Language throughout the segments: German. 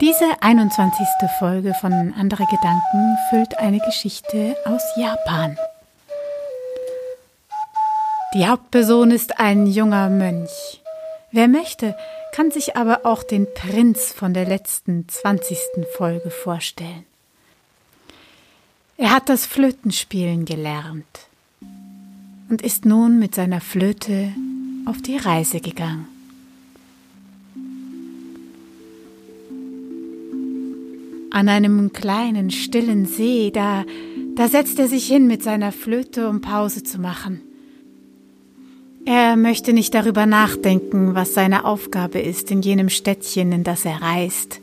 Diese 21. Folge von Andere Gedanken füllt eine Geschichte aus Japan. Die Hauptperson ist ein junger Mönch. Wer möchte, kann sich aber auch den Prinz von der letzten 20. Folge vorstellen. Er hat das Flötenspielen gelernt und ist nun mit seiner Flöte auf die Reise gegangen. An einem kleinen, stillen See, da, da setzt er sich hin mit seiner Flöte, um Pause zu machen. Er möchte nicht darüber nachdenken, was seine Aufgabe ist in jenem Städtchen, in das er reist.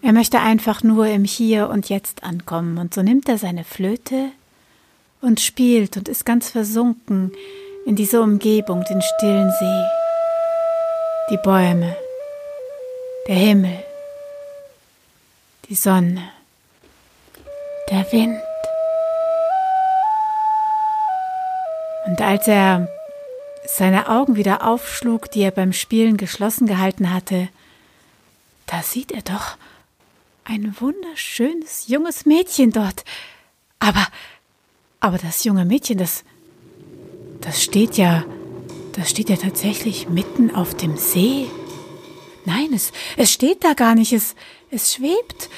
Er möchte einfach nur im Hier und Jetzt ankommen, und so nimmt er seine Flöte und spielt und ist ganz versunken in diese Umgebung, den stillen See, die Bäume, der Himmel die Sonne, der Wind. Und als er seine Augen wieder aufschlug, die er beim Spielen geschlossen gehalten hatte, da sieht er doch ein wunderschönes junges Mädchen dort. Aber, aber das junge Mädchen, das, das steht ja, das steht ja tatsächlich mitten auf dem See. Nein, es, es steht da gar nicht, es, es schwebt.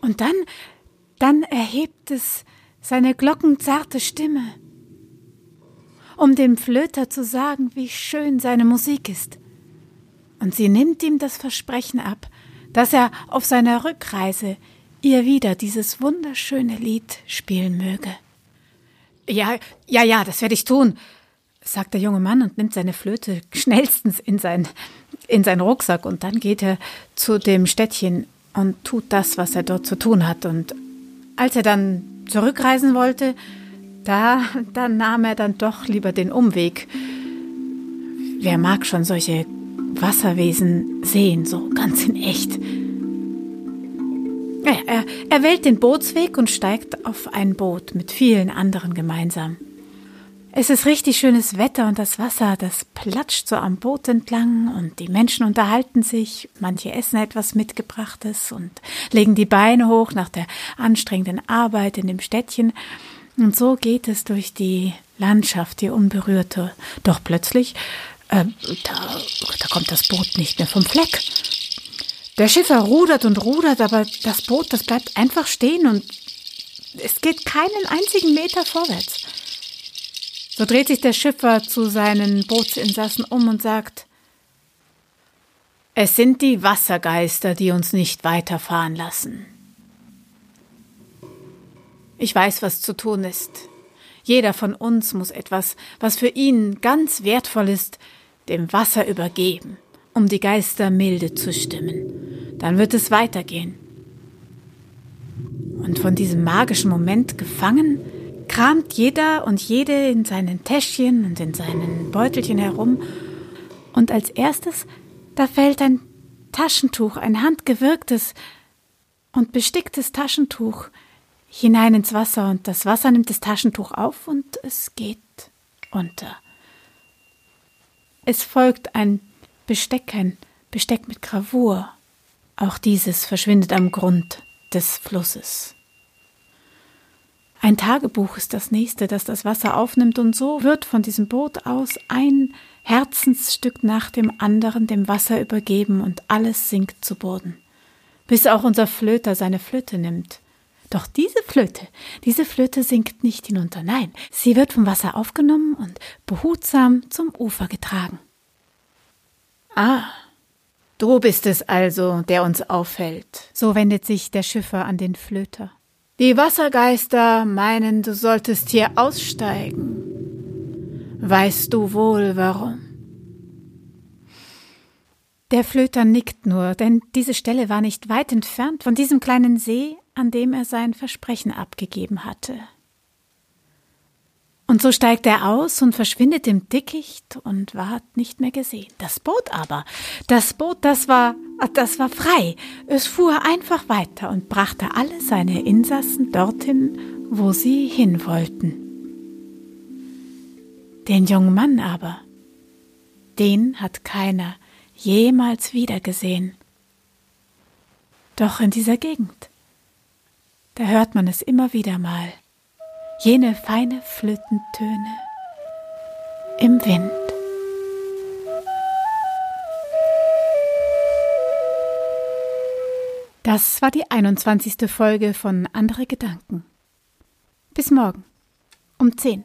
Und dann, dann erhebt es seine glockenzarte Stimme, um dem Flöter zu sagen, wie schön seine Musik ist. Und sie nimmt ihm das Versprechen ab, dass er auf seiner Rückreise ihr wieder dieses wunderschöne Lied spielen möge. Ja, ja, ja, das werde ich tun, sagt der junge Mann und nimmt seine Flöte schnellstens in, sein, in seinen Rucksack und dann geht er zu dem Städtchen und tut das, was er dort zu tun hat. Und als er dann zurückreisen wollte, da, da nahm er dann doch lieber den Umweg. Wer mag schon solche Wasserwesen sehen, so ganz in echt? Er, er, er wählt den Bootsweg und steigt auf ein Boot mit vielen anderen gemeinsam. Es ist richtig schönes Wetter und das Wasser, das platscht so am Boot entlang und die Menschen unterhalten sich, manche essen etwas mitgebrachtes und legen die Beine hoch nach der anstrengenden Arbeit in dem Städtchen. Und so geht es durch die Landschaft, die unberührte. Doch plötzlich, äh, da, da kommt das Boot nicht mehr vom Fleck. Der Schiffer rudert und rudert, aber das Boot, das bleibt einfach stehen und es geht keinen einzigen Meter vorwärts. So dreht sich der Schiffer zu seinen Bootsinsassen um und sagt Es sind die Wassergeister, die uns nicht weiterfahren lassen. Ich weiß, was zu tun ist. Jeder von uns muss etwas, was für ihn ganz wertvoll ist, dem Wasser übergeben, um die Geister milde zu stimmen. Dann wird es weitergehen. Und von diesem magischen Moment gefangen, kramt jeder und jede in seinen Täschchen und in seinen Beutelchen herum, und als erstes, da fällt ein Taschentuch, ein handgewirktes und besticktes Taschentuch hinein ins Wasser, und das Wasser nimmt das Taschentuch auf und es geht unter. Es folgt ein Besteck, ein Besteck mit Gravur. Auch dieses verschwindet am Grund des Flusses. Ein Tagebuch ist das nächste, das das Wasser aufnimmt, und so wird von diesem Boot aus ein Herzensstück nach dem anderen dem Wasser übergeben und alles sinkt zu Boden. Bis auch unser Flöter seine Flöte nimmt. Doch diese Flöte, diese Flöte sinkt nicht hinunter, nein, sie wird vom Wasser aufgenommen und behutsam zum Ufer getragen. Ah, du bist es also, der uns auffällt. So wendet sich der Schiffer an den Flöter. Die Wassergeister meinen, du solltest hier aussteigen. Weißt du wohl warum? Der Flöter nickt nur, denn diese Stelle war nicht weit entfernt von diesem kleinen See, an dem er sein Versprechen abgegeben hatte. Und so steigt er aus und verschwindet im Dickicht und ward nicht mehr gesehen. Das Boot aber, das Boot, das war, das war frei. Es fuhr einfach weiter und brachte alle seine Insassen dorthin, wo sie hin wollten. Den jungen Mann aber, den hat keiner jemals wiedergesehen. Doch in dieser Gegend, da hört man es immer wieder mal, jene feine Flötentöne im Wind. Das war die 21. Folge von Andere Gedanken. Bis morgen um 10.